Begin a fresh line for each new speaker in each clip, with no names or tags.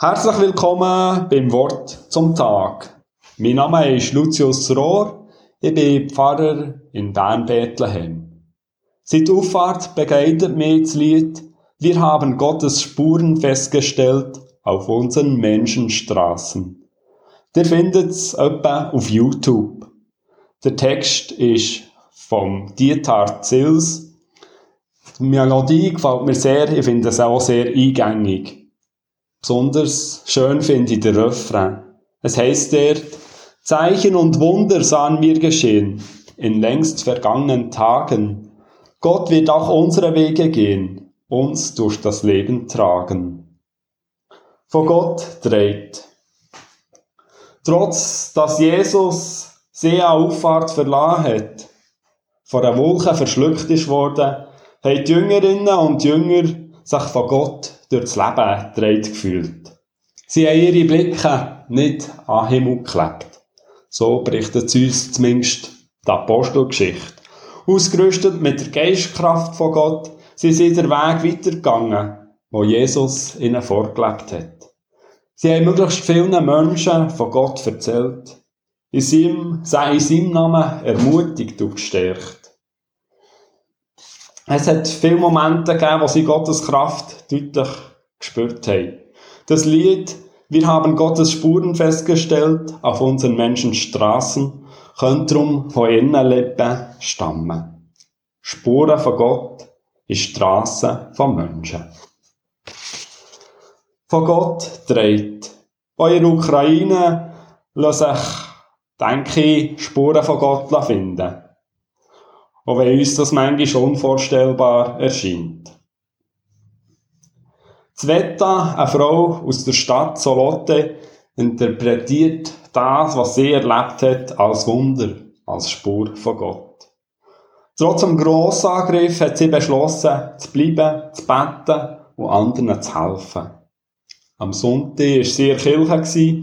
Herzlich willkommen beim Wort zum Tag. Mein Name ist Lucius Rohr. Ich bin Pfarrer in Bern-Bethlehem. Seit Auffahrt begleitet mich das Lied Wir haben Gottes Spuren festgestellt auf unseren Menschenstraßen. Ihr findet es etwa auf YouTube. Der Text ist vom Dietar Zils. Die Melodie gefällt mir sehr, ich finde es auch sehr eingängig. Besonders schön finde ich den Refrain. Es heißt dort, Zeichen und Wunder sahen wir geschehen in längst vergangenen Tagen. Gott wird auch unsere Wege gehen, uns durch das Leben tragen. Von Gott dreht. Trotz dass Jesus See Auffahrt verlassen hat, von der Wolke verschluckt ist worden, haben die Jüngerinnen und Jünger sich von Gott durchs Leben gedreht gefühlt. Sie haben ihre Blicke nicht an Himmel geklebt. So berichtet uns zumindest die Apostelgeschichte. Ausgerüstet mit der Geistkraft von Gott sind sie den Weg weitergegangen, wo Jesus ihnen vorgelebt hat. Sie haben möglichst vielen Menschen von Gott erzählt, in seinem, in seinem Namen ermutigt und gestärkt. Es hat viele Momente gegeben, wo sie Gottes Kraft deutlich gespürt haben. Das Lied Wir haben Gottes Spuren festgestellt auf unseren Menschenstraßen, könnte darum von ihren Lippen stammen. Spuren von Gott ist Straße von Menschen. Von Gott dreht. Der Ukraine lassen sich, denke ich, Spuren von Gott finden auch wenn uns das manchmal unvorstellbar erscheint. Zweta, eine Frau aus der Stadt Solotte, interpretiert das, was sie erlebt hat, als Wunder, als Spur von Gott. Trotz dem Grossangriff hat sie beschlossen, zu bleiben, zu beten und anderen zu helfen. Am Sonntag war sie in der Kirche.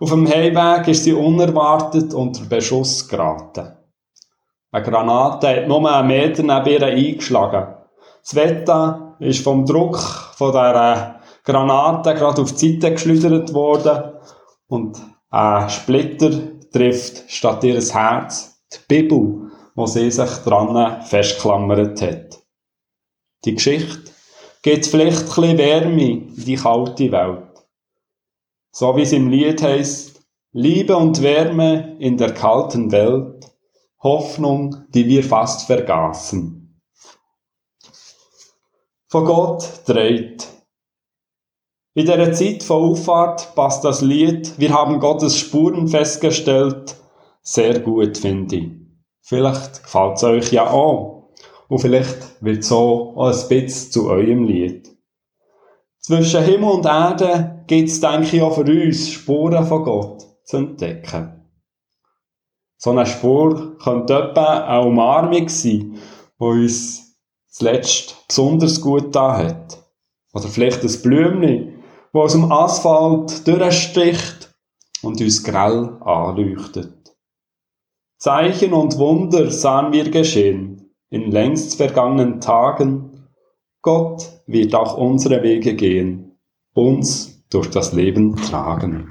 Auf dem Heimweg ist sie unerwartet unter Beschuss geraten. Eine Granate hat nur einen Meter neben ihr eingeschlagen. Sveta ist vom Druck von dieser Granate gerade auf die Seite geschleudert worden und ein Splitter trifft statt ihres Herz die Bibel, wo sie sich dran festklammert hat. Die Geschichte gibt vielleicht ein Wärme in die kalte Welt. So wie es im Lied heißt, Liebe und Wärme in der kalten Welt Hoffnung, die wir fast vergaßen. Von Gott dreht. In der Zeit von Auffahrt passt das Lied Wir haben Gottes Spuren festgestellt sehr gut, finde ich. Vielleicht gefällt es euch ja auch. Und vielleicht wird so auch ein bisschen zu eurem Lied. Zwischen Himmel und Erde gibt es, denke ich, auch für uns Spuren von Gott zu entdecken. So eine Spur könnte etwa eine Umarmung sein, die uns zuletzt besonders gut da hat. Oder vielleicht ein Blümchen, das aus dem Asphalt durchsticht und uns grell anleuchtet. Zeichen und Wunder sahen wir geschehen in längst vergangenen Tagen. Gott wird auch unsere Wege gehen, uns durch das Leben tragen.